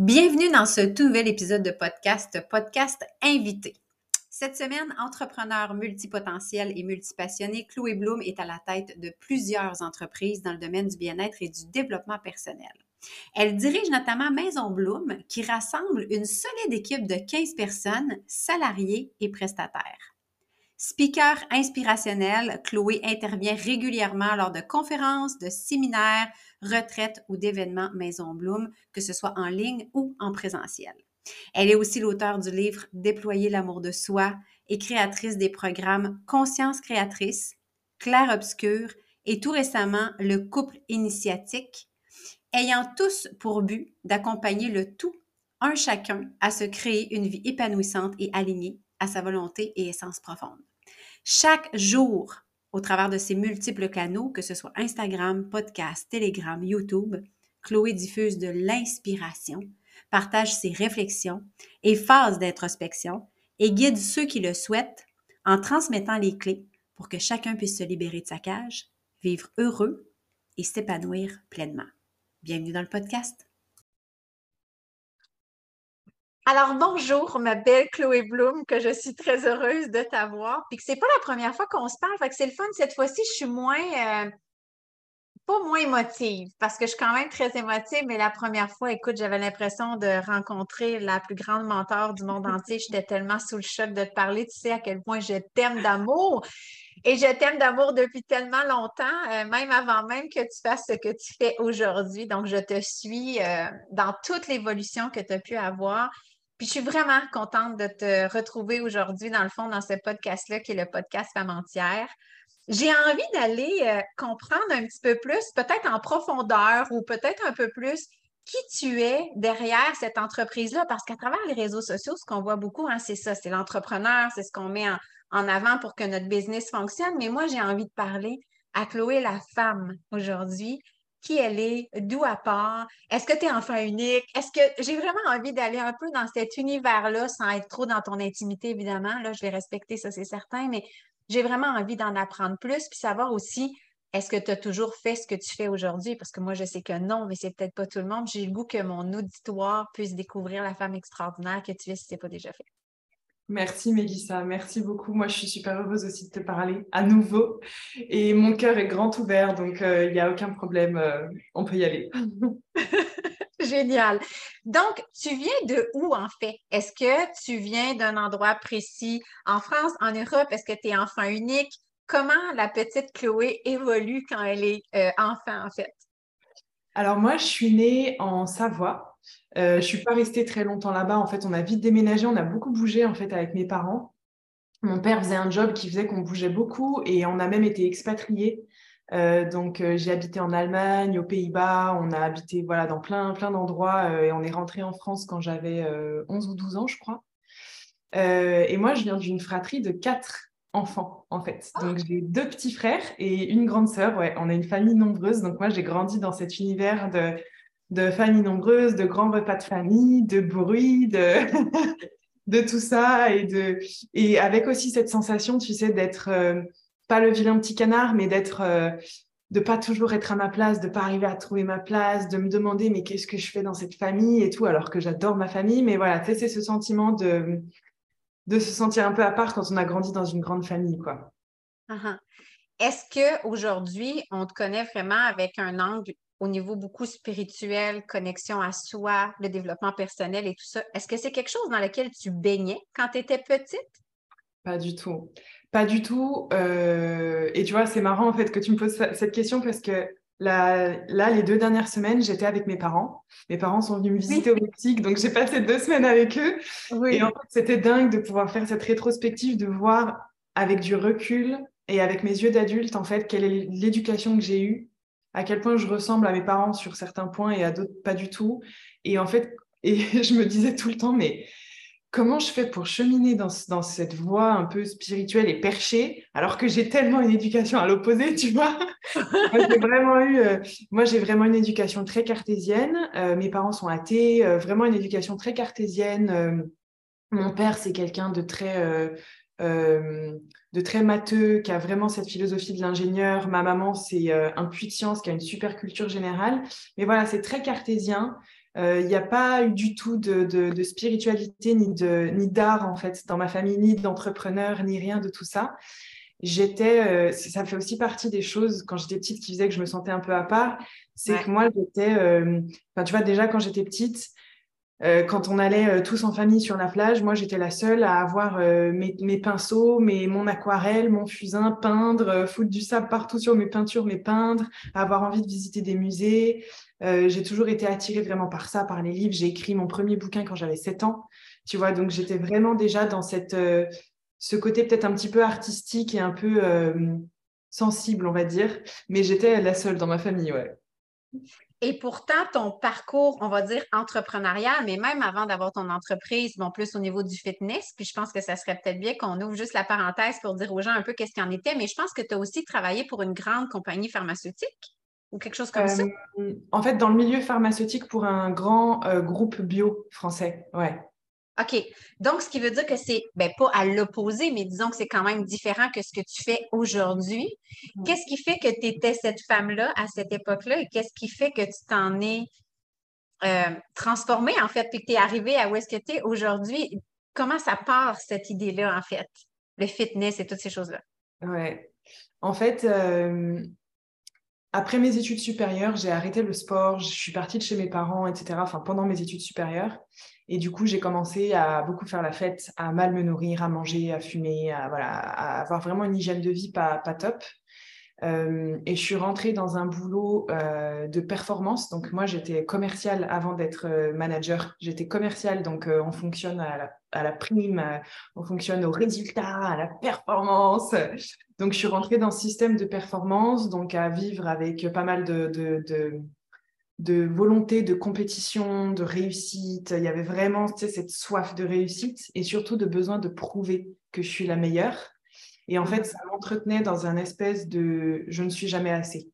Bienvenue dans ce tout nouvel épisode de podcast, podcast invité. Cette semaine, entrepreneur multipotentiel et multipassionné, Chloé Bloom est à la tête de plusieurs entreprises dans le domaine du bien-être et du développement personnel. Elle dirige notamment Maison Bloom, qui rassemble une solide équipe de 15 personnes, salariés et prestataires. Speaker inspirationnel, Chloé intervient régulièrement lors de conférences, de séminaires, retraites ou d'événements Maison Bloom, que ce soit en ligne ou en présentiel. Elle est aussi l'auteur du livre Déployer l'amour de soi et créatrice des programmes Conscience créatrice, Claire obscur et tout récemment le couple initiatique, ayant tous pour but d'accompagner le tout, un chacun, à se créer une vie épanouissante et alignée à sa volonté et essence profonde. Chaque jour, au travers de ses multiples canaux, que ce soit Instagram, podcast, Telegram, YouTube, Chloé diffuse de l'inspiration, partage ses réflexions et phases d'introspection et guide ceux qui le souhaitent en transmettant les clés pour que chacun puisse se libérer de sa cage, vivre heureux et s'épanouir pleinement. Bienvenue dans le podcast. Alors, bonjour, ma belle Chloé Bloom, que je suis très heureuse de t'avoir. Puis que c'est pas la première fois qu'on se parle, fait que c'est le fun. Cette fois-ci, je suis moins, euh, pas moins émotive, parce que je suis quand même très émotive, mais la première fois, écoute, j'avais l'impression de rencontrer la plus grande mentor du monde entier. J'étais tellement sous le choc de te parler. Tu sais à quel point je t'aime d'amour. Et je t'aime d'amour depuis tellement longtemps, euh, même avant même que tu fasses ce que tu fais aujourd'hui. Donc, je te suis euh, dans toute l'évolution que tu as pu avoir. Puis je suis vraiment contente de te retrouver aujourd'hui, dans le fond, dans ce podcast-là, qui est le podcast Femme entière. J'ai envie d'aller euh, comprendre un petit peu plus, peut-être en profondeur ou peut-être un peu plus, qui tu es derrière cette entreprise-là, parce qu'à travers les réseaux sociaux, ce qu'on voit beaucoup, hein, c'est ça, c'est l'entrepreneur, c'est ce qu'on met en, avant pour que notre business fonctionne. Mais moi, j'ai envie de parler à Chloé la femme aujourd'hui, qui elle est, d'où elle part, est-ce que tu es enfant unique, est-ce que j'ai vraiment envie d'aller un peu dans cet univers-là sans être trop dans ton intimité, évidemment. Là, je vais respecter ça, c'est certain, mais j'ai vraiment envie d'en apprendre plus, puis savoir aussi, est-ce que tu as toujours fait ce que tu fais aujourd'hui? Parce que moi, je sais que non, mais c'est peut-être pas tout le monde. J'ai le goût que mon auditoire puisse découvrir la femme extraordinaire que tu es si ce n'est pas déjà fait. Merci Mélissa, merci beaucoup. Moi, je suis super heureuse aussi de te parler à nouveau. Et mon cœur est grand ouvert, donc euh, il n'y a aucun problème, euh, on peut y aller. Génial. Donc, tu viens de où en fait? Est-ce que tu viens d'un endroit précis en France, en Europe? Est-ce que tu es enfant unique? Comment la petite Chloé évolue quand elle est euh, enfant en fait? Alors moi, je suis née en Savoie, euh, je ne suis pas restée très longtemps là-bas. En fait, on a vite déménagé, on a beaucoup bougé en fait avec mes parents. Mon père faisait un job qui faisait qu'on bougeait beaucoup et on a même été expatriés. Euh, donc euh, j'ai habité en Allemagne, aux Pays-Bas, on a habité voilà dans plein plein d'endroits et on est rentré en France quand j'avais 11 ou 12 ans, je crois. et moi, je viens d'une fratrie de quatre enfants en fait. Donc j'ai deux petits frères et une grande sœur. Ouais, on a une famille nombreuse. Donc moi, j'ai grandi dans cet univers de de familles nombreuses, de grands repas de famille, de bruit, de, de tout ça, et, de, et avec aussi cette sensation, tu sais, d'être euh, pas le vilain petit canard, mais d'être, euh, de pas toujours être à ma place, de pas arriver à trouver ma place, de me demander mais qu'est-ce que je fais dans cette famille et tout, alors que j'adore ma famille, mais voilà, c'est ce sentiment de, de se sentir un peu à part quand on a grandi dans une grande famille, quoi. Uh-huh. Est-ce que aujourd'hui on te connaît vraiment avec un angle au niveau beaucoup spirituel, connexion à soi, le développement personnel et tout ça. Est-ce que c'est quelque chose dans lequel tu baignais quand tu étais petite? Pas du tout. Pas du tout. Euh, et tu vois, c'est marrant en fait que tu me poses cette question parce que là, là les deux dernières semaines, j'étais avec mes parents. Mes parents sont venus me visiter au Mexique, donc j'ai passé deux semaines avec eux. Et en fait, c'était dingue de pouvoir faire cette rétrospective, de voir avec du recul et avec mes yeux d'adulte, en fait, quelle est l'éducation que j'ai eue à quel point je ressemble à mes parents sur certains points et à d'autres pas du tout. Et en fait, et je me disais tout le temps, mais comment je fais pour cheminer dans, cette voie un peu spirituelle et perchée, alors que j'ai tellement une éducation à l'opposé, tu vois? Moi, j'ai vraiment eu, euh, moi, j'ai vraiment une éducation très cartésienne. Euh, mes parents sont athées, euh, vraiment une éducation très cartésienne. mon père, c'est quelqu'un de très de très matheux, qui a vraiment cette philosophie de l'ingénieur. Ma maman, c'est euh, un puits de science, qui a une super culture générale. Mais voilà, c'est très cartésien. Il n'y a pas eu du tout de, de, spiritualité ni d'art ni en fait dans ma famille, ni d'entrepreneur, ni rien de tout ça j'étais, ça fait aussi partie des choses quand j'étais petite qui faisaient que je me sentais un peu à part. C'est que moi, j'étais, enfin, tu vois, déjà quand j'étais petite, euh, quand on allait euh, tous en famille sur la plage, moi j'étais la seule à avoir euh, mes, pinceaux, mes, mon aquarelle, mon fusain, peindre, foutre du sable partout sur mes peintures, mes peindre, avoir envie de visiter des musées. j'ai toujours été attirée vraiment par ça, par les livres. J'ai écrit mon premier bouquin quand j'avais 7 ans. Tu vois, donc j'étais vraiment déjà dans cette, ce côté peut-être un petit peu artistique et un peu sensible, on va dire. Mais j'étais la seule dans ma famille, ouais. Et pourtant, ton parcours, on va dire entrepreneurial, mais même avant d'avoir ton entreprise, bon, plus au niveau du fitness, puis je pense que ça serait peut-être bien qu'on ouvre juste la parenthèse pour dire aux gens un peu qu'est-ce qu'il en était, mais je pense que tu as aussi travaillé pour une grande compagnie pharmaceutique ou quelque chose comme ça. Euh, en fait, dans le milieu pharmaceutique pour un grand euh, groupe bio français, ouais. OK. Donc, ce qui veut dire que c'est, ben, pas à l'opposé, mais disons que c'est quand même différent que ce que tu fais aujourd'hui. Mm. Qu'est-ce qui fait que tu étais cette femme-là à cette époque-là et qu'est-ce qui fait que tu t'en es euh, transformée, en fait, puis que tu es arrivée à où est-ce que tu es aujourd'hui? Comment ça part, cette idée-là, en fait? Le fitness et toutes ces choses-là. Ouais. En fait, euh, après mes études supérieures, j'ai arrêté le sport, je suis partie de chez mes parents, etc. Enfin, pendant mes études supérieures. Et du coup, j'ai commencé à beaucoup faire la fête, à mal me nourrir, à manger, à fumer, à, voilà, à avoir vraiment une hygiène de vie pas, top. Euh, et je suis rentrée dans un boulot euh, de performance. Donc moi, j'étais commerciale avant d'être euh, manager. J'étais commerciale, donc on fonctionne à la, à la prime, on fonctionne au résultat, à la performance. Donc je suis rentrée dans ce système de performance, donc à vivre avec pas mal de, de, de de volonté de compétition, de réussite. Il y avait vraiment cette soif de réussite et surtout de besoin de prouver que je suis la meilleure. Et en fait, ça m'entretenait dans un espèce de je ne suis jamais assez.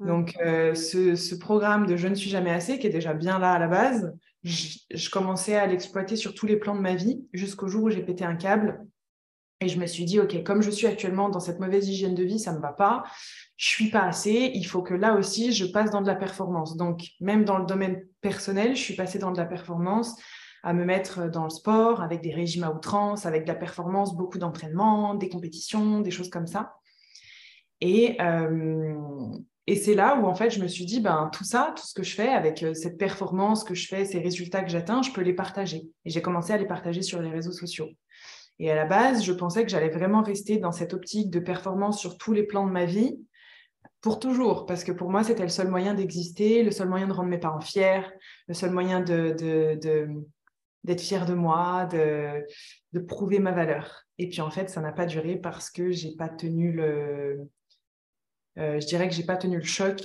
Donc, euh, ce, programme de je ne suis jamais assez, qui est déjà bien là à la base, je, je commençais à l'exploiter sur tous les plans de ma vie jusqu'au jour où j'ai pété un câble. Et je me suis dit, OK, comme je suis actuellement dans cette mauvaise hygiène de vie, ça ne me va pas je suis pas assez, il faut que là aussi, je passe dans de la performance. Donc, même dans le domaine personnel, je suis passée dans de la performance, à me mettre dans le sport, avec des régimes à outrance, avec de la performance, beaucoup d'entraînement, des compétitions, des choses comme ça. Et, euh, c'est là où, en fait, je me suis dit, ben, tout ça, tout ce que je fais avec euh, cette performance que je fais, ces résultats que j'atteins, je peux les partager. Et j'ai commencé à les partager sur les réseaux sociaux. Et à la base, je pensais que j'allais vraiment rester dans cette optique de performance sur tous les plans de ma vie, pour toujours, parce que pour moi, c'était le seul moyen d'exister, le seul moyen de rendre mes parents fiers, le seul moyen de, d'être fier de moi, de, de prouver ma valeur. Et puis en fait, ça n'a pas duré parce que j'ai pas tenu le, euh, je dirais que j'ai pas tenu le choc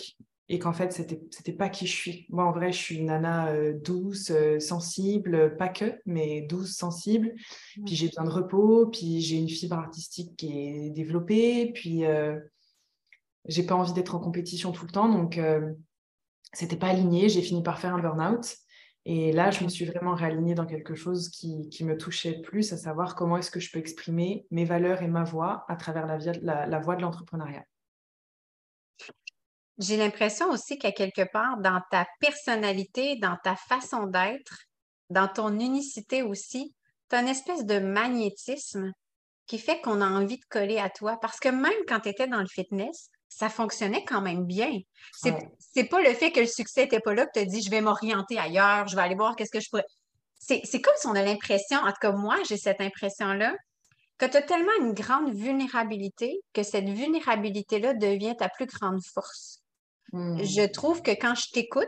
et qu'en fait, c'était c'était pas qui je suis. Moi, en vrai, je suis une nana euh, douce, euh, sensible, pas que, mais douce, sensible. Puis j'ai besoin de repos, puis j'ai une fibre artistique qui est développée, puis j'ai pas envie d'être en compétition tout le temps, donc euh, c'était pas aligné. J'ai fini par faire un burn-out. Et là, je me suis vraiment réalignée dans quelque chose qui, qui, me touchait plus, à savoir comment est-ce que je peux exprimer mes valeurs et ma voix à travers la, la, la voie de l'entrepreneuriat. J'ai l'impression aussi qu'à quelque part, dans ta personnalité, dans ta façon d'être, dans ton unicité aussi, tu as une espèce de magnétisme qui fait qu'on a envie de coller à toi. Parce que même quand tu étais dans le fitness, ça fonctionnait quand même bien. C'est n'est pas le fait que le succès n'était pas là que tu as dit je vais m'orienter ailleurs, je vais aller voir qu'est-ce que je pourrais. C'est comme si on a l'impression, en tout cas moi, j'ai cette impression-là, que tu as tellement une grande vulnérabilité que cette vulnérabilité-là devient ta plus grande force. Hmm. Je trouve que quand je t'écoute,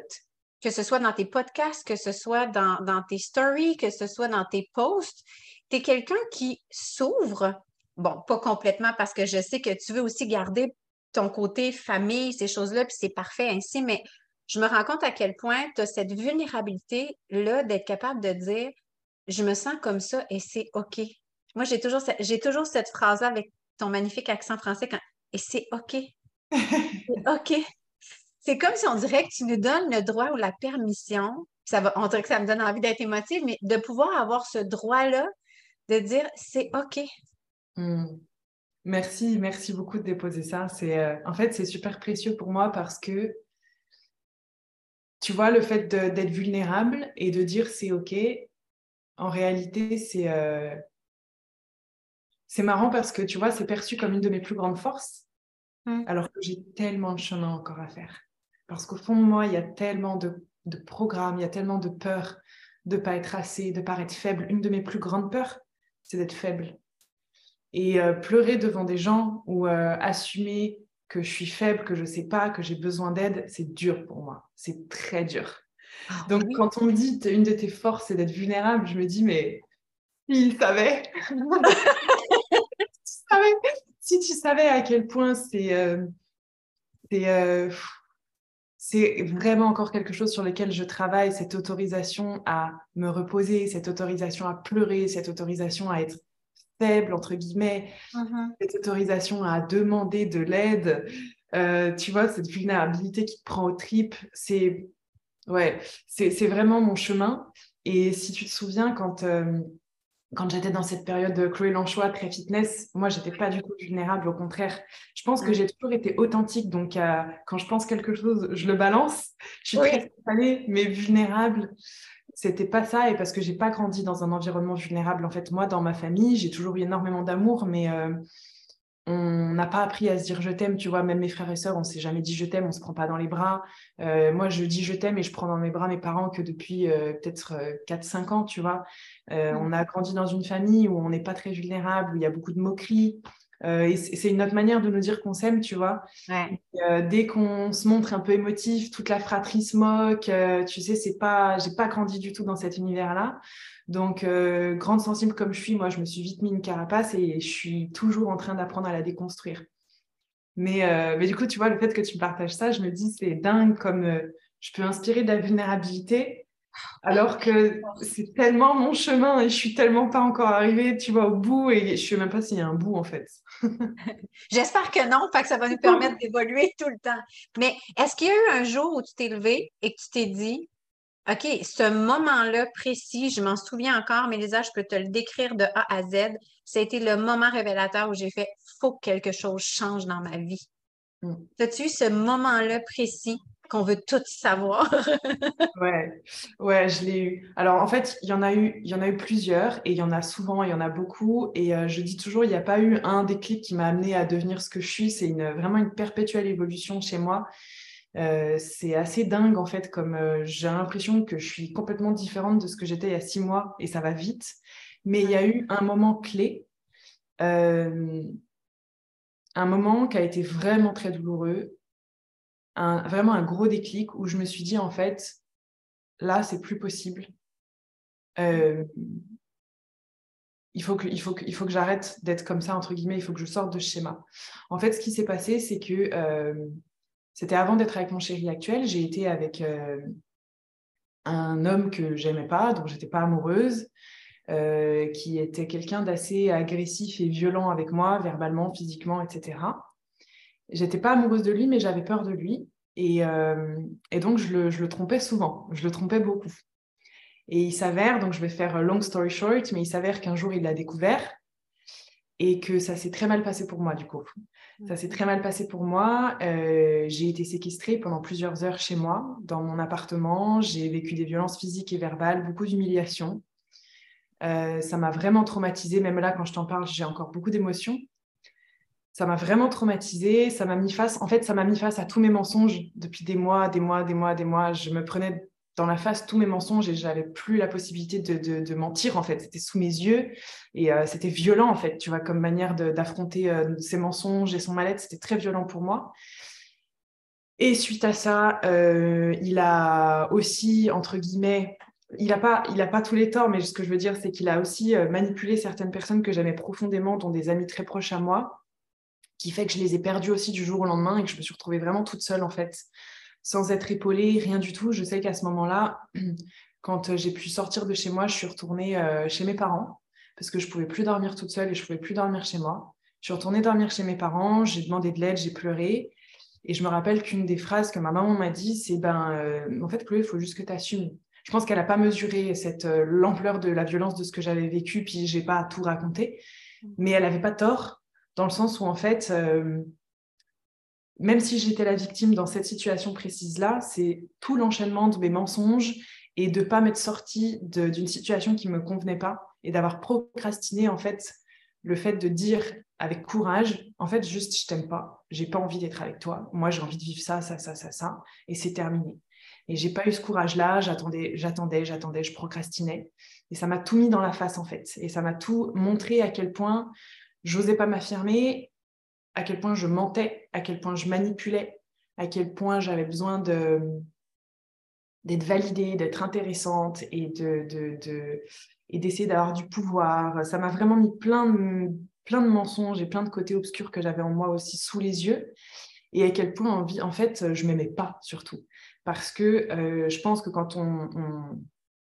que ce soit dans tes podcasts, que ce soit dans, dans tes stories, que ce soit dans tes posts, tu es quelqu'un qui s'ouvre. Bon, pas complètement parce que je sais que tu veux aussi garder ton côté famille, ces choses-là, puis c'est parfait ainsi, mais je me rends compte à quel point tu as cette vulnérabilité-là d'être capable de dire je me sens comme ça et c'est OK. Moi, j'ai toujours, j'ai toujours cette phrase-là avec ton magnifique accent français quand, et c'est OK. OK. C'est comme si on dirait que tu nous donnes le droit ou la permission. Ça va, on dirait que ça me donne envie d'être émotive, mais de pouvoir avoir ce droit-là de dire c'est OK. Hmm. Merci, merci beaucoup de déposer ça. C'est, euh, en fait, c'est super précieux pour moi parce que tu vois, le fait d'être vulnérable et de dire c'est OK, en réalité, c'est euh, c'est marrant parce que, tu vois, c'est perçu comme une de mes plus grandes forces, mmh. alors que j'ai tellement de chemin encore à faire. Parce qu'au fond de moi, il y a tellement de, de programmes, il y a tellement de peur de ne pas être assez, de paraître faible. Une de mes plus grandes peurs, c'est d'être faible. Et euh, pleurer devant des gens ou euh, assumer que je suis faible, que je ne sais pas, que j'ai besoin d'aide, c'est dur pour moi. C'est très dur. Ah Donc, quand on me dit une de tes forces, c'est d'être vulnérable, je me dis, mais il savait. si tu savais à quel point c'est euh, euh, c'est vraiment encore quelque chose sur lequel je travaille, cette autorisation à me reposer, cette autorisation à pleurer, cette autorisation à être faible, entre guillemets, mm-hmm. cette autorisation à demander de l'aide. Euh, tu vois, cette vulnérabilité qui te prend aux tripes, c'est ouais, c'est vraiment mon chemin. Et si tu te souviens, quand, euh, quand j'étais dans cette période de Chloé Lanchois, très fitness, moi, j'étais pas du tout vulnérable. Au contraire, je pense que mm. j'ai toujours été authentique. Donc, euh, quand je pense quelque chose, je le balance. Je suis très spontanée, mais vulnérable c'était pas ça et parce que j'ai pas grandi dans un environnement vulnérable. En fait, moi, dans ma famille, j'ai toujours eu énormément d'amour, mais euh, on n'a pas appris à se dire je t'aime, tu vois. Même mes frères et sœurs, on s'est jamais dit je t'aime, on se prend pas dans les bras. Euh, moi, je dis je t'aime et je prends dans mes bras mes parents que depuis euh, peut-être 4-5 ans, tu vois. Mmh. On a grandi dans une famille où on n'est pas très vulnérable, où il y a beaucoup de moqueries. Euh, et c'est une autre manière de nous dire qu'on s'aime, tu vois. Euh, dès qu'on se montre un peu émotif, toute la fratrie se moque. Euh, tu sais, c'est pas, j'ai pas grandi du tout dans cet univers-là. Donc, grande sensible comme je suis, moi, je me suis vite mis une carapace et je suis toujours en train d'apprendre à la déconstruire. Mais, mais du coup, tu vois, le fait que tu partages ça, je me dis, c'est dingue comme je peux inspirer de la vulnérabilité alors que c'est tellement mon chemin et je suis tellement pas encore arrivée, tu vois, au bout et je sais même pas s'il y a un bout en fait. J'espère que non, que ça va nous permettre d'évoluer tout le temps. Mais est-ce qu'il y a eu un jour où tu t'es levé et que tu t'es dit, OK, ce moment-là précis, je m'en souviens encore, mais Lisa, je peux te le décrire de A à Z. Ça a été le moment révélateur où j'ai fait, faut que quelque chose change dans ma vie. Mm. As-tu eu ce moment-là précis qu'on veut tout savoir. ouais, ouais, je l'ai eu. Alors en fait, il y en a eu, il y en a eu plusieurs et il y en a souvent, il y en a beaucoup. Et euh, je dis toujours, il n'y a pas eu un déclic qui m'a amené à devenir ce que je suis. C'est une, vraiment une perpétuelle évolution chez moi. Euh, c'est assez dingue en fait, comme euh, j'ai l'impression que je suis complètement différente de ce que j'étais il y a six mois et ça va vite. Mais il y a eu un moment clé, un moment qui a été vraiment très douloureux vraiment un gros déclic où je me suis dit, en fait, là, c'est plus possible. Euh, il faut que, il faut que, il faut que j'arrête d'être comme ça, entre guillemets, il faut que je sorte de ce schéma. En fait, ce qui s'est passé, c'est que euh, c'était avant d'être avec mon chéri actuel, j'ai été avec euh, un homme que j'aimais pas, dont j'étais pas amoureuse, qui était quelqu'un d'assez agressif et violent avec moi, verbalement, physiquement, etc. J'étais pas amoureuse de lui, mais j'avais peur de lui. Et, euh, donc, je le, trompais souvent. Je le trompais beaucoup. Et il s'avère, donc je vais faire long story short, mais il s'avère qu'un jour, il l'a découvert et que ça s'est très mal passé pour moi, du coup. Ça s'est très mal passé pour moi. Euh, j'ai été séquestrée pendant plusieurs heures chez moi, dans mon appartement. J'ai vécu des violences physiques et verbales, beaucoup d'humiliation. Euh, ça m'a vraiment traumatisée. Même là, quand je t'en parle, j'ai encore beaucoup d'émotions ça m'a vraiment traumatisée. Ça m'a mis face, en fait, ça m'a mis face à tous mes mensonges depuis des mois, des mois, des mois, des mois. Je me prenais dans la face tous mes mensonges et j'avais plus la possibilité de, mentir en fait. C'était sous mes yeux et euh, c'était violent en fait, tu vois, comme manière d'affronter euh, ses mensonges et son mal-être. C'était très violent pour moi. Et suite à ça, euh, il a aussi, entre guillemets, il n'a pas, pas tous les torts, mais ce que je veux dire, c'est qu'il a aussi manipulé certaines personnes que j'aimais profondément, dont des amis très proches à moi qui fait que je les ai perdus aussi du jour au lendemain et que je me suis retrouvée vraiment toute seule en fait, sans être épaulée, rien du tout. Je sais qu'à ce moment-là, quand euh, j'ai pu sortir de chez moi, je suis retournée euh, chez mes parents parce que je pouvais plus dormir toute seule et je pouvais plus dormir chez moi. Je suis retournée dormir chez mes parents, j'ai demandé de l'aide, j'ai pleuré. Et je me rappelle qu'une des phrases que ma maman m'a dit, c'est ben, euh, en fait, Chloé, il faut juste que tu assumes. Je pense qu'elle n'a pas mesuré cette l'ampleur de la violence de ce que j'avais vécu, puis j'ai pas tout raconté. Mais elle n'avait pas tort dans le sens où en fait, euh, même si j'étais la victime dans cette situation précise-là, c'est tout l'enchaînement de mes mensonges et de ne pas m'être sortie d'une situation qui ne me convenait pas et d'avoir procrastiné en fait le fait de dire avec courage, en fait, juste je t'aime pas, j'ai pas envie d'être avec toi, moi j'ai envie de vivre ça, ça, ça, ça, ça, et c'est terminé. Et j'ai pas eu ce courage-là, j'attendais, j'attendais, j'attendais, je procrastinais. Et ça m'a tout mis dans la face, en fait. Et ça m'a tout montré à quel point j'osais pas m'affirmer, à quel point je mentais, à quel point je manipulais, à quel point j'avais besoin d'être validée, d'être intéressante et de, de, et d'essayer d'avoir du pouvoir. Ça m'a vraiment mis plein de, mensonges et plein de côtés obscurs que j'avais en moi aussi sous les yeux. Et à quel point, en, fait, je m'aimais pas surtout parce que euh, je pense que quand on,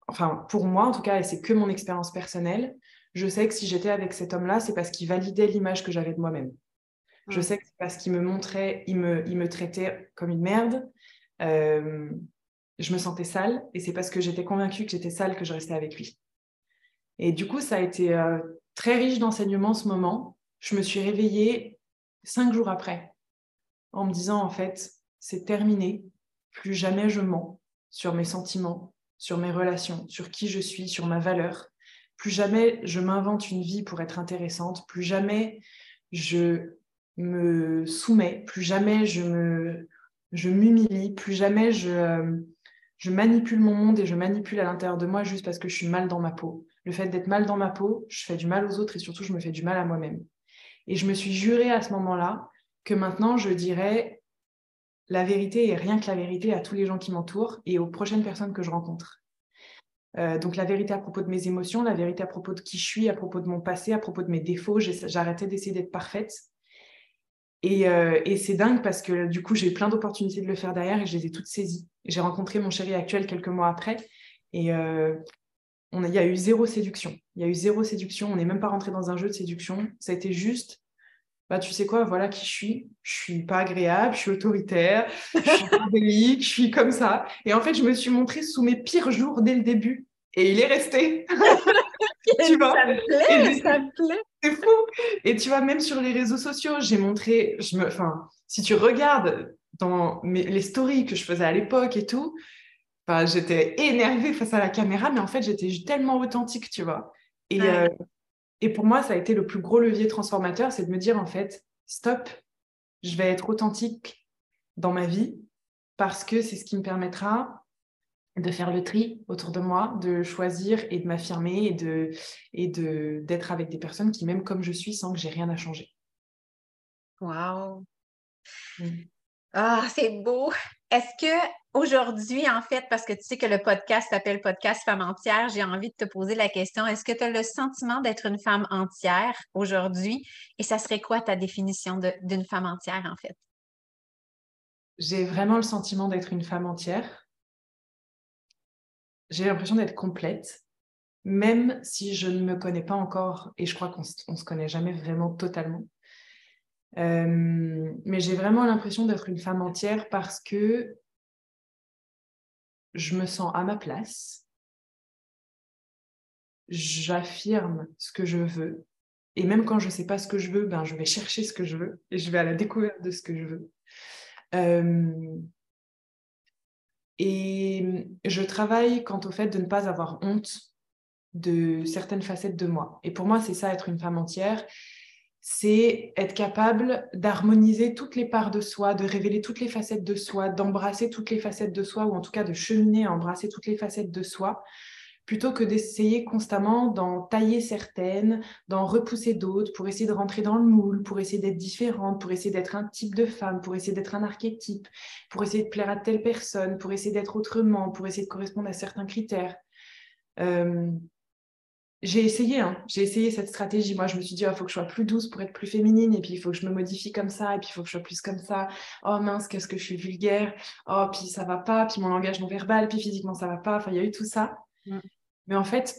Enfin, pour moi, en tout cas, et c'est que mon expérience personnelle, je sais que si j'étais avec cet homme-là, c'est parce qu'il validait l'image que j'avais de moi-même. Je sais que c'est parce qu'il me montrait, il me, il me traitait comme une merde. Euh, je me sentais sale et c'est parce que j'étais convaincue que j'étais sale que je restais avec lui. Et du coup, ça a été euh, très riche d'enseignements ce moment. Je me suis réveillée cinq jours après en me disant, en fait, c'est terminé plus jamais je mens sur mes sentiments, sur mes relations, sur qui je suis, sur ma valeur. Plus jamais je m'invente une vie pour être intéressante. Plus jamais je me soumets. Plus jamais je me je m'humilie. Plus jamais je, je manipule mon monde et je manipule à l'intérieur de moi juste parce que je suis mal dans ma peau. Le fait d'être mal dans ma peau, je fais du mal aux autres et surtout je me fais du mal à moi-même. Et je me suis juré à ce moment-là que maintenant je dirais la vérité et rien que la vérité à tous les gens qui m'entourent et aux prochaines personnes que je rencontre. Euh, donc la vérité à propos de mes émotions, la vérité à propos de qui je suis, à propos de mon passé, à propos de mes défauts. J'arrêtais d'essayer d'être parfaite. Euh, et, c'est dingue parce que du coup, j'ai eu plein d'opportunités de le faire derrière et je les ai toutes saisies. J'ai rencontré mon chéri actuel quelques mois après et euh, il y a eu zéro séduction. Il y a eu zéro séduction. On n'est même pas rentré dans un jeu de séduction. Ça a été juste bah, tu sais quoi, voilà qui je suis. Je suis pas agréable, je suis autoritaire, je suis bordélique, je suis comme ça. Et en fait, je me suis montrée sous mes pires jours dès le début. Et il est resté. tu vois? Ça me plaît, ça me plaît. C'est fou. Et tu vois, même sur les réseaux sociaux, j'ai montré, je me, enfin, si tu regardes dans mes, les stories que je faisais à l'époque et tout, j'étais énervée face à la caméra, mais en fait, j'étais tellement authentique, tu vois. Et, euh, et pour moi, ça a été le plus gros levier transformateur, c'est de me dire en fait, stop, je vais être authentique dans ma vie parce que c'est ce qui me permettra de faire le tri autour de moi, de choisir et de m'affirmer et de et de d'être avec des personnes qui m'aiment comme je suis sans que j'ai rien à changer. Wow. Mmh. Ah, c'est beau. Est-ce que aujourd'hui, en fait, parce que tu sais que le podcast s'appelle Podcast Femme entière, j'ai envie de te poser la question, est-ce que tu as le sentiment d'être une femme entière aujourd'hui? Et ça serait quoi ta définition d'une femme entière, en fait? J'ai vraiment le sentiment d'être une femme entière. J'ai l'impression d'être complète, même si je ne me connais pas encore, et je crois qu'on ne se connaît jamais vraiment totalement. Euh, mais j'ai vraiment l'impression d'être une femme entière parce que je me sens à ma place, j'affirme ce que je veux, et même quand je ne sais pas ce que je veux, ben, je vais chercher ce que je veux et je vais à la découverte de ce que je veux. Euh, et je travaille quant au fait de ne pas avoir honte de certaines facettes de moi. Et pour moi, c'est ça, être une femme entière c'est être capable d'harmoniser toutes les parts de soi, de révéler toutes les facettes de soi, d'embrasser toutes les facettes de soi, ou en tout cas de cheminer à embrasser toutes les facettes de soi, plutôt que d'essayer constamment d'en tailler certaines, d'en repousser d'autres, pour essayer de rentrer dans le moule, pour essayer d'être différente, pour essayer d'être un type de femme, pour essayer d'être un archétype, pour essayer de plaire à telle personne, pour essayer d'être autrement, pour essayer de correspondre à certains critères. Euh, j'ai essayé, hein. j'ai essayé cette stratégie. Moi, je me suis dit, il faut que je sois plus douce pour être plus féminine, et puis il faut que je me modifie comme ça, et puis il faut que je sois plus comme ça. Oh mince, qu'est-ce que je suis vulgaire. Oh, puis ça va pas, puis mon langage non verbal, puis physiquement ça va pas. Enfin, il y a eu tout ça. Mm. Mais en fait,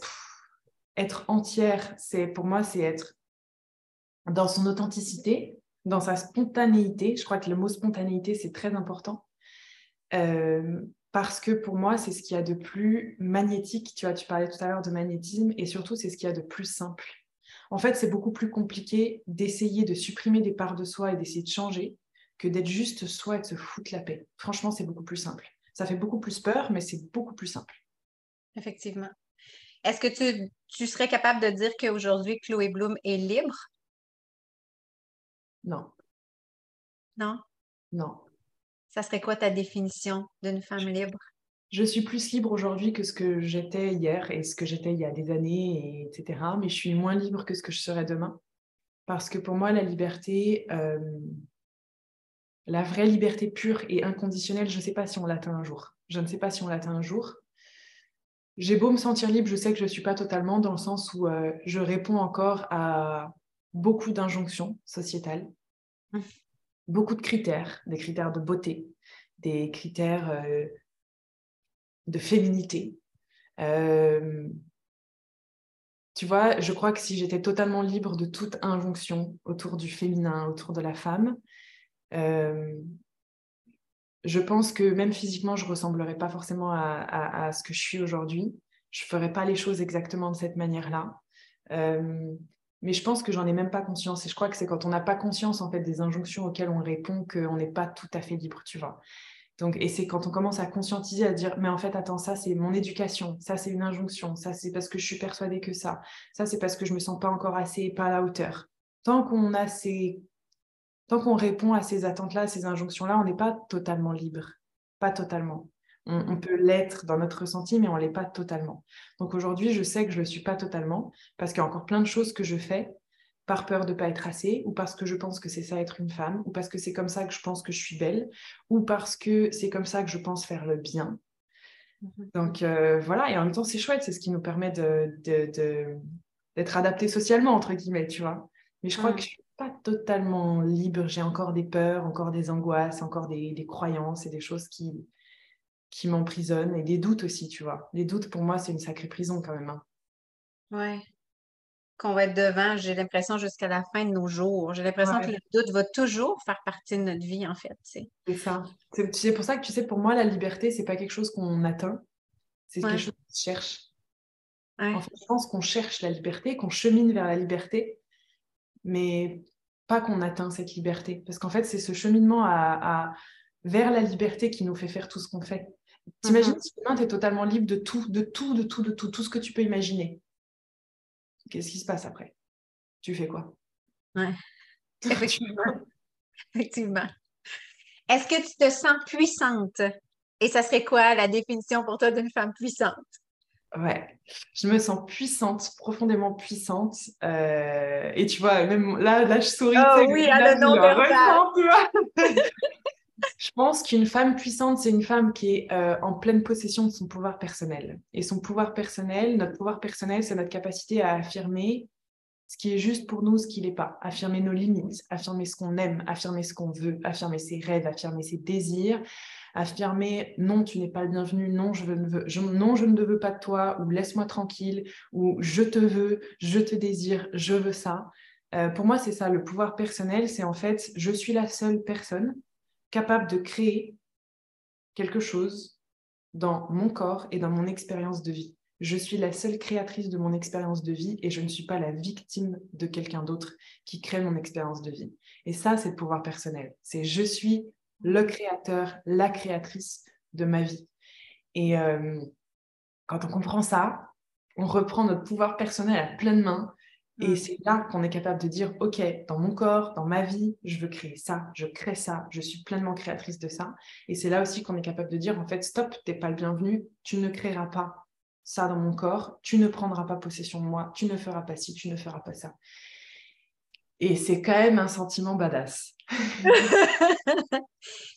être entière, c'est pour moi, c'est être dans son authenticité, dans sa spontanéité. Je crois que le mot spontanéité, c'est très important. Euh, parce que pour moi, c'est ce qu'il y a de plus magnétique. Tu vois, tu parlais tout à l'heure de magnétisme, et surtout, c'est ce qu'il y a de plus simple. En fait, c'est beaucoup plus compliqué d'essayer de supprimer des parts de soi et d'essayer de changer que d'être juste soi et de se foutre la paix. Franchement, c'est beaucoup plus simple. Ça fait beaucoup plus peur, mais c'est beaucoup plus simple. Effectivement. Est-ce que tu, tu, serais capable de dire qu'aujourd'hui, Chloé Bloom est libre? Non. Non? Non. Ça serait quoi ta définition d'une femme libre? Je suis plus libre aujourd'hui que ce que j'étais hier et ce que j'étais il y a des années, et etc. Mais je suis moins libre que ce que je serai demain. Parce que pour moi, la liberté, euh, la vraie liberté pure et inconditionnelle, je ne sais pas si on l'atteint un jour. Je ne sais pas si on l'atteint un jour. J'ai beau me sentir libre, je sais que je ne suis pas totalement dans le sens où euh, je réponds encore à beaucoup d'injonctions sociétales, mmh. Beaucoup de critères, des critères de beauté, des critères euh, de féminité. Euh, tu vois, je crois que si j'étais totalement libre de toute injonction autour du féminin, autour de la femme, euh, je pense que même physiquement, je ne ressemblerais pas forcément à, ce que je suis aujourd'hui. Je ne ferais pas les choses exactement de cette manière-là. Mais je pense que j'en ai même pas conscience. Et je crois que c'est quand on n'a pas conscience en fait des injonctions auxquelles on répond qu'on n'est pas tout à fait libre, tu vois. Donc, et c'est quand on commence à conscientiser, à dire, mais en fait, attends, ça c'est mon éducation, ça c'est une injonction, ça c'est parce que je suis persuadée que ça, ça c'est parce que je me sens pas encore assez, pas à la hauteur. Tant qu'on a ces tant qu'on répond à ces attentes-là, à ces injonctions-là, on n'est pas totalement libre. Pas totalement. On, peut l'être dans notre ressenti, mais on ne l'est pas totalement. Donc aujourd'hui, je sais que je ne le suis pas totalement parce qu'il y a encore plein de choses que je fais par peur de ne pas être assez, ou parce que je pense que c'est ça être une femme, ou parce que c'est comme ça que je pense que je suis belle, ou parce que c'est comme ça que je pense faire le bien. Mhm. Donc euh, voilà, et en même temps, c'est chouette, c'est ce qui nous permet d'être de, adaptés socialement, entre guillemets, tu vois. Mais je crois que pas totalement libre. J'ai encore des peurs, encore des angoisses, encore des, croyances et des choses qui, qui m'emprisonnent et des doutes aussi, tu vois. Les doutes, pour moi, c'est une sacrée prison quand même. Hein. Ouais. Qu'on va être devant, j'ai l'impression, jusqu'à la fin de nos jours. J'ai l'impression que le doute va toujours faire partie de notre vie, en fait. C'est ça. C'est pour ça que, tu sais, pour moi, la liberté, c'est pas quelque chose qu'on atteint. C'est quelque chose qu'on cherche. En fait, je pense qu'on cherche la liberté, qu'on chemine vers la liberté mais pas qu'on atteint cette liberté. Parce qu'en fait, c'est ce cheminement à, vers la liberté qui nous fait faire tout ce qu'on fait. T'imagines si demain, tu es totalement libre de tout, de tout, de tout, de tout, tout ce que tu peux imaginer. Qu'est-ce qui se passe après? Tu fais quoi? Ouais. Effectivement. Effectivement. Est-ce que tu te sens puissante? Et ça serait quoi la définition pour toi d'une femme puissante? Ouais, je me sens puissante, profondément puissante. Euh, et tu vois, même là, là je souris. Oh oui, à le nom Je pense qu'une femme puissante, c'est une femme qui est euh, en pleine possession de son pouvoir personnel. Et son pouvoir personnel, notre pouvoir personnel, c'est notre capacité à affirmer ce qui est juste pour nous, ce qui n'est pas. Affirmer nos limites, affirmer ce qu'on aime, affirmer ce qu'on veut, affirmer ses rêves, affirmer ses désirs, affirmer non, tu n'es pas le bienvenu, non, je, ne veux, pas de toi, ou laisse-moi tranquille, ou je te veux, je te désire, je veux ça. Euh, pour moi, c'est ça, le pouvoir personnel, c'est en fait, je suis la seule personne capable de créer quelque chose dans mon corps et dans mon expérience de vie. Je suis la seule créatrice de mon expérience de vie et je ne suis pas la victime de quelqu'un d'autre qui crée mon expérience de vie. Et ça, c'est le pouvoir personnel. C'est je suis le créateur, la créatrice de ma vie. Et euh, quand on comprend ça, on reprend notre pouvoir personnel à pleine main. Et mm. c'est là qu'on est capable de dire, OK, dans mon corps, dans ma vie, je veux créer ça, je crée ça, je suis pleinement créatrice de ça. Et c'est là aussi qu'on est capable de dire, en fait, stop, tu n'es pas le bienvenu, tu ne créeras pas ça dans mon corps, tu ne prendras pas possession de moi, tu ne feras pas ci, tu ne feras pas ça. Et c'est quand même un sentiment badass.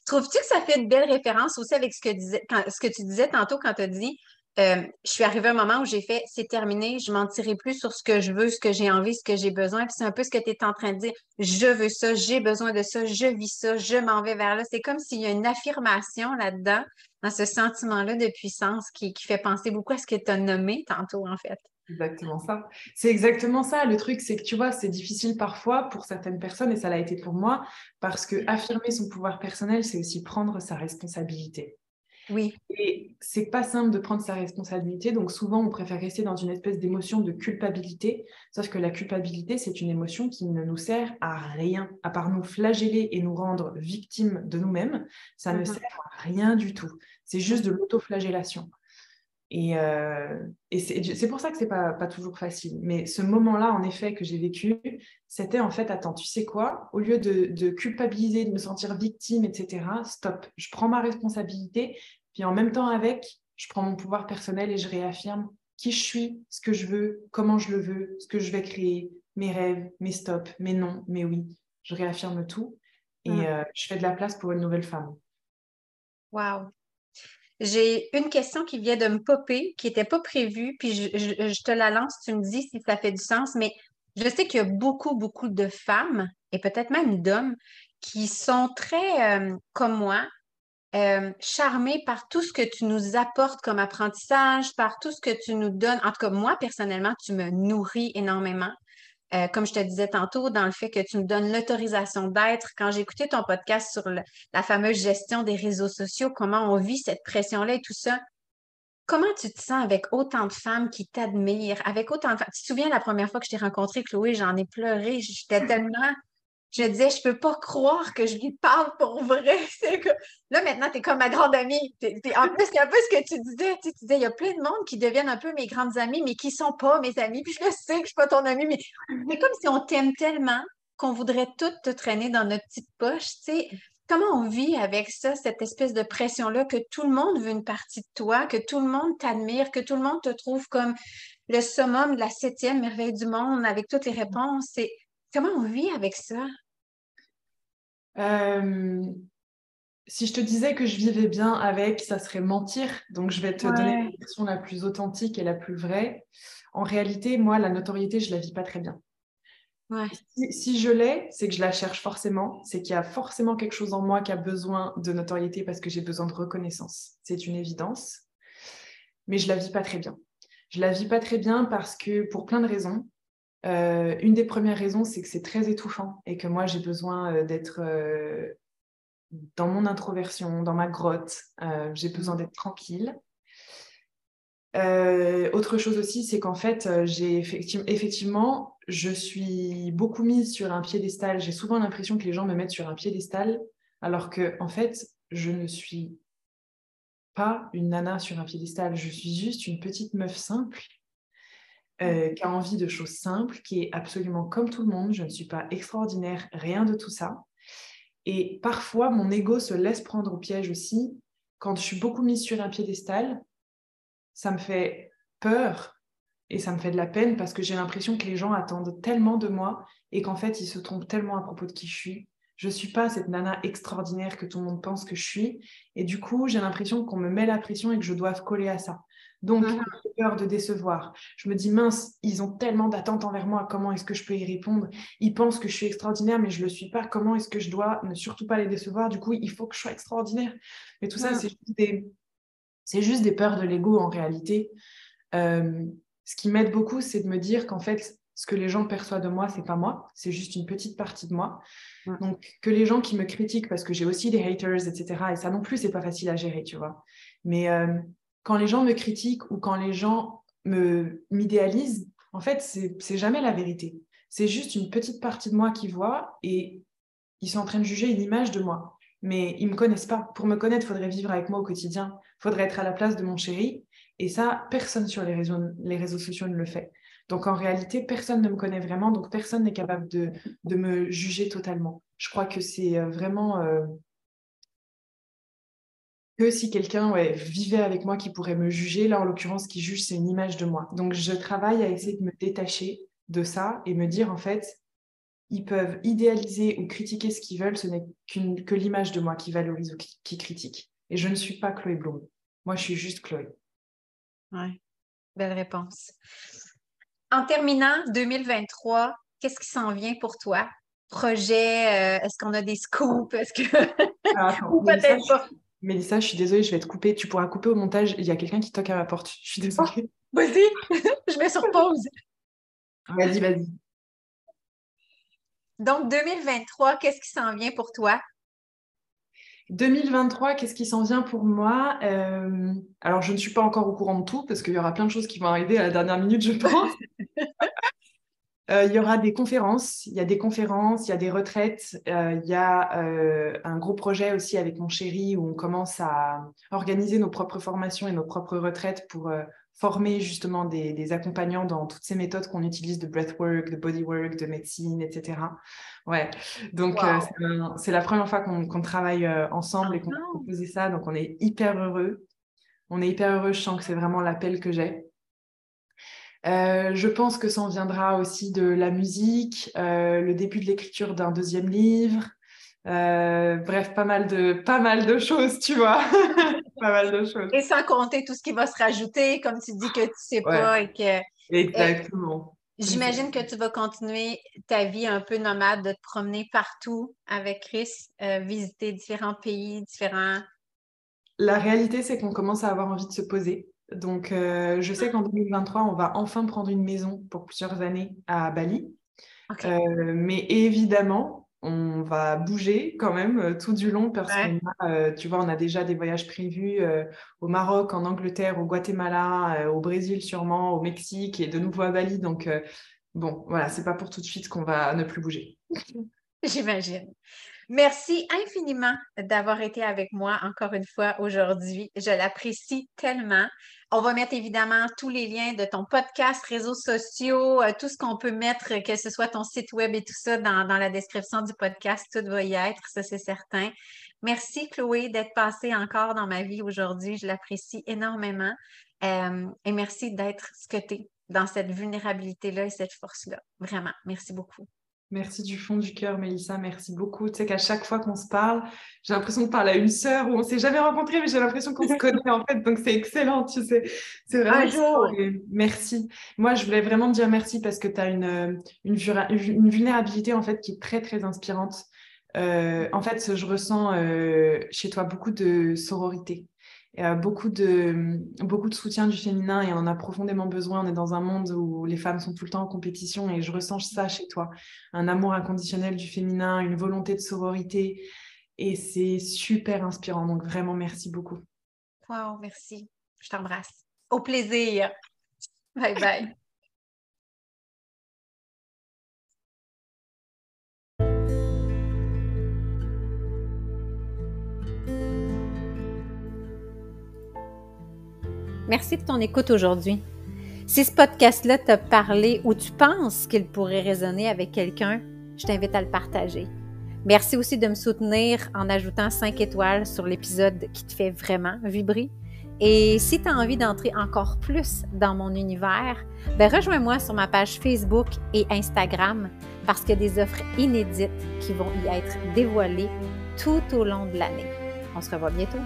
Trouves-tu que ça fait une belle référence aussi avec ce que, ce que tu disais tantôt quand tu as dit euh, je suis arrivée à un moment où j'ai fait c'est terminé, je m'en tirerai plus sur ce que je veux, ce que j'ai envie, ce que j'ai besoin. Puis c'est un peu ce que tu es en train de dire je veux ça, j'ai besoin de ça, je vis ça, je m'en vais vers là. C'est comme s'il y a une affirmation là-dedans, dans ce sentiment-là de puissance qui, qui fait penser beaucoup à ce que tu as nommé tantôt, en fait exactement ça. C'est exactement ça. Le truc, c'est que tu vois, c'est difficile parfois pour certaines personnes, et ça l'a été pour moi, parce que affirmer son pouvoir personnel, c'est aussi prendre sa responsabilité. Oui. Et c'est pas simple de prendre sa responsabilité. Donc souvent, on préfère rester dans une espèce d'émotion de culpabilité. Sauf que la culpabilité, c'est une émotion qui ne nous sert à rien, à part nous flageller et nous rendre victimes de nous-mêmes. Ça ne mhm. sert à rien du tout. C'est juste de l'autoflagellation. Et, euh, et c'est pour ça que c'est pas, pas toujours facile. Mais ce moment-là, en effet, que j'ai vécu, c'était en fait, attends, tu sais quoi? Au lieu de, de, culpabiliser, de me sentir victime, etc., stop, je prends ma responsabilité. Puis en même temps avec, je prends mon pouvoir personnel et je réaffirme qui je suis, ce que je veux, comment je le veux, ce que je vais créer, mes rêves, mes stops, mes non, mes oui. Je réaffirme tout et euh, je fais de la place pour une nouvelle femme. Wow, j'ai une question qui vient de me popper, qui n'était pas prévue, puis je, te la lance, tu me dis si ça fait du sens, mais je sais qu'il y a beaucoup, beaucoup de femmes, et peut-être même d'hommes, qui sont très, euh, comme moi, euh, charmés par tout ce que tu nous apportes comme apprentissage, par tout ce que tu nous donnes. En tout cas, moi, personnellement, tu me nourris énormément. Euh, comme je te disais tantôt, dans le fait que tu me donnes l'autorisation d'être. Quand j'ai écouté ton podcast sur la fameuse gestion des réseaux sociaux, comment on vit cette pression-là et tout ça, comment tu te sens avec autant de femmes qui t'admirent, avec autant de femmes? Tu te souviens la première fois que je t'ai rencontrée, Chloé, j'en ai pleuré, j'étais tellement je disais, je peux pas croire que je lui parle pour vrai. Que... Là, maintenant, tu es comme ma grande amie. En plus, c'est un peu ce que tu disais. Tu, disais, il y a plein de monde qui deviennent un peu mes grandes amies, mais qui sont pas mes amies. Puis je le sais que je suis pas ton amie, mais c'est comme si on t'aime tellement qu'on voudrait toutes te traîner dans notre petite poche. Comment on vit avec ça, cette espèce de pression-là, que tout le monde veut une partie de toi, que tout le monde t'admire, que tout le monde te trouve comme le summum de la septième merveille du monde avec toutes les réponses? Comment on vit avec ça? Euh, si je te disais que je vivais bien avec, ça serait mentir. Donc, je vais te donner la version la plus authentique et la plus vraie. En réalité, moi, la notoriété, je la vis pas très bien. Si, je l'ai, c'est que je la cherche forcément. C'est qu'il y a forcément quelque chose en moi qui a besoin de notoriété parce que j'ai besoin de reconnaissance. C'est une évidence. Mais je la vis pas très bien. Je la vis pas très bien parce que, pour plein de raisons, euh, une des premières raisons, c'est que c'est très étouffant et que moi, j'ai besoin euh, d'être euh, dans mon introversion, dans ma grotte. j'ai besoin d'être tranquille. autre chose aussi, c'est qu'en fait, j'ai effectivement, je suis beaucoup mise sur un piédestal. J'ai souvent l'impression que les gens me mettent sur un piédestal, alors que en fait, je ne suis pas une nana sur un piédestal. Je suis juste une petite meuf simple euh, qui a envie de choses simples, qui est absolument comme tout le monde. Je ne suis pas extraordinaire, rien de tout ça. Et parfois, mon ego se laisse prendre au piège aussi. Quand je suis beaucoup mise sur un piédestal, ça me fait peur et ça me fait de la peine parce que j'ai l'impression que les gens attendent tellement de moi et qu'en fait, ils se trompent tellement à propos de qui je suis. Je ne suis pas cette nana extraordinaire que tout le monde pense que je suis. Et du coup, j'ai l'impression qu'on me met la pression et que je dois coller à ça. Donc, mhm. j'ai peur de décevoir. Je me dis, mince, ils ont tellement d'attentes envers moi, comment est-ce que je peux y répondre? Ils pensent que je suis extraordinaire, mais je ne le suis pas. Comment est-ce que je dois ne surtout pas les décevoir? Du coup, il faut que je sois extraordinaire. Mais tout ça, c'est juste, des... juste des peurs de l'ego en réalité. Euh, ce qui m'aide beaucoup, c'est de me dire qu'en fait, ce que les gens perçoivent de moi, c'est pas moi, c'est juste une petite partie de moi. Donc, que les gens qui me critiquent, parce que j'ai aussi des haters, etc., et ça non plus, c'est pas facile à gérer, tu vois. Mais euh, quand les gens me critiquent ou quand les gens m'idéalisent, en fait, c'est jamais la vérité. C'est juste une petite partie de moi qui voit et ils sont en train de juger une image de moi. Mais ils me connaissent pas. Pour me connaître, il faudrait vivre avec moi au quotidien. Il faudrait être à la place de mon chéri. Et ça, personne sur les réseaux, les réseaux sociaux ne le fait. Donc en réalité, personne ne me connaît vraiment, donc personne n'est capable de, de, me juger totalement. Je crois que c'est euh, vraiment euh, que si quelqu'un vivait avec moi qui pourrait me juger. Là, en l'occurrence, qui juge, c'est une image de moi. Donc, je travaille à essayer de me détacher de ça et me dire, en fait, ils peuvent idéaliser ou critiquer ce qu'ils veulent, ce n'est que l'image de moi qui valorise ou qui, critique. Et je ne suis pas Chloé Bloom. Moi, je suis juste Chloé. Ouais, belle réponse. En terminant 2023, qu'est-ce qui s'en vient pour toi? Projet, euh, est-ce qu'on a des scoops? Est-ce que. Ah, ou peut-être pas. Mélissa, je suis désolée, je vais te couper. Tu pourras couper au montage. Il y a quelqu'un qui toque à ma porte. Je suis désolée. Oh, vas-y, je mets sur pause. Vas-y, vas-y. Donc, 2023, qu'est-ce qui s'en vient pour toi? 2023, qu'est-ce qui s'en vient pour moi? Euh, Alors, je ne suis pas encore au courant de tout parce qu'il y aura plein de choses qui vont arriver à la dernière minute, je pense. Euh, il y aura des conférences, il y a des conférences, il y a des retraites, euh, il y a un gros projet aussi avec mon chéri où on commence à organiser nos propres formations et nos propres retraites pour former justement des, accompagnants dans toutes ces méthodes qu'on utilise de breathwork, de bodywork, de médecine, etc. Ouais, donc euh, c'est la première fois qu'on travaille euh, ensemble et qu'on a proposé ça, donc on est hyper heureux. On est hyper heureux, je sens que c'est vraiment l'appel que j'ai. Euh, je pense que ça en viendra aussi de la musique, le début de l'écriture d'un deuxième livre, bref, pas mal de, pas mal de choses, tu vois. pas mal de choses. Et sans compter tout ce qui va se rajouter, comme tu dis que tu sais pas et que. Exactement. J'imagine que tu vas continuer ta vie un peu nomade, de te promener partout avec Chris, euh, visiter différents pays, différents. La réalité, c'est qu'on commence à avoir envie de se poser. Donc, euh, je sais qu'en 2023, on va enfin prendre une maison pour plusieurs années à Bali. Euh, mais évidemment, on va bouger quand même euh, tout du long parce qu'on a, euh, tu vois, on a déjà des voyages prévus au Maroc, en Angleterre, au Guatemala, au Brésil sûrement, au Mexique et de nouveau à Bali. Donc, bon, voilà, c'est pas pour tout de suite qu'on va ne plus bouger. J'imagine. Merci infiniment d'avoir été avec moi encore une fois aujourd'hui. Je l'apprécie tellement. On va mettre évidemment tous les liens de ton podcast, réseaux sociaux, euh, tout ce qu'on peut mettre, que ce soit ton site web et tout ça dans, la description du podcast. Tout va y être, ça c'est certain. Merci Chloé d'être passée encore dans ma vie aujourd'hui. Je l'apprécie énormément. Euh, et merci d'être ce que tu es dans cette vulnérabilité-là et cette force-là. Vraiment, merci beaucoup. Merci du fond du cœur, Mélissa. Merci beaucoup. Tu sais qu'à chaque fois qu'on se parle, j'ai l'impression de parler à une sœur où on ne s'est jamais rencontré, mais j'ai l'impression qu'on se connaît en fait. Donc c'est excellent, tu sais. C'est vraiment. Merci. Moi, je voulais vraiment te dire merci parce que tu as une, une, vulnérabilité en fait qui est très, très inspirante. Euh, en fait, je ressens euh, chez toi beaucoup de sororité beaucoup de, beaucoup de soutien du féminin et on en a profondément besoin. On est dans un monde où les femmes sont tout le temps en compétition et je ressens ça chez toi. Un amour inconditionnel du féminin, une volonté de sororité et c'est super inspirant. Donc vraiment, merci beaucoup. Wow, merci. Je t'embrasse. Au plaisir. Bye bye. Merci de ton écoute aujourd'hui. Si ce podcast-là t'a parlé ou tu penses qu'il pourrait résonner avec quelqu'un, je t'invite à le partager. Merci aussi de me soutenir en ajoutant 5 étoiles sur l'épisode qui te fait vraiment vibrer. Et si tu as envie d'entrer encore plus dans mon univers, ben rejoins-moi sur ma page Facebook et Instagram parce qu'il y a des offres inédites qui vont y être dévoilées tout au long de l'année. On se revoit bientôt.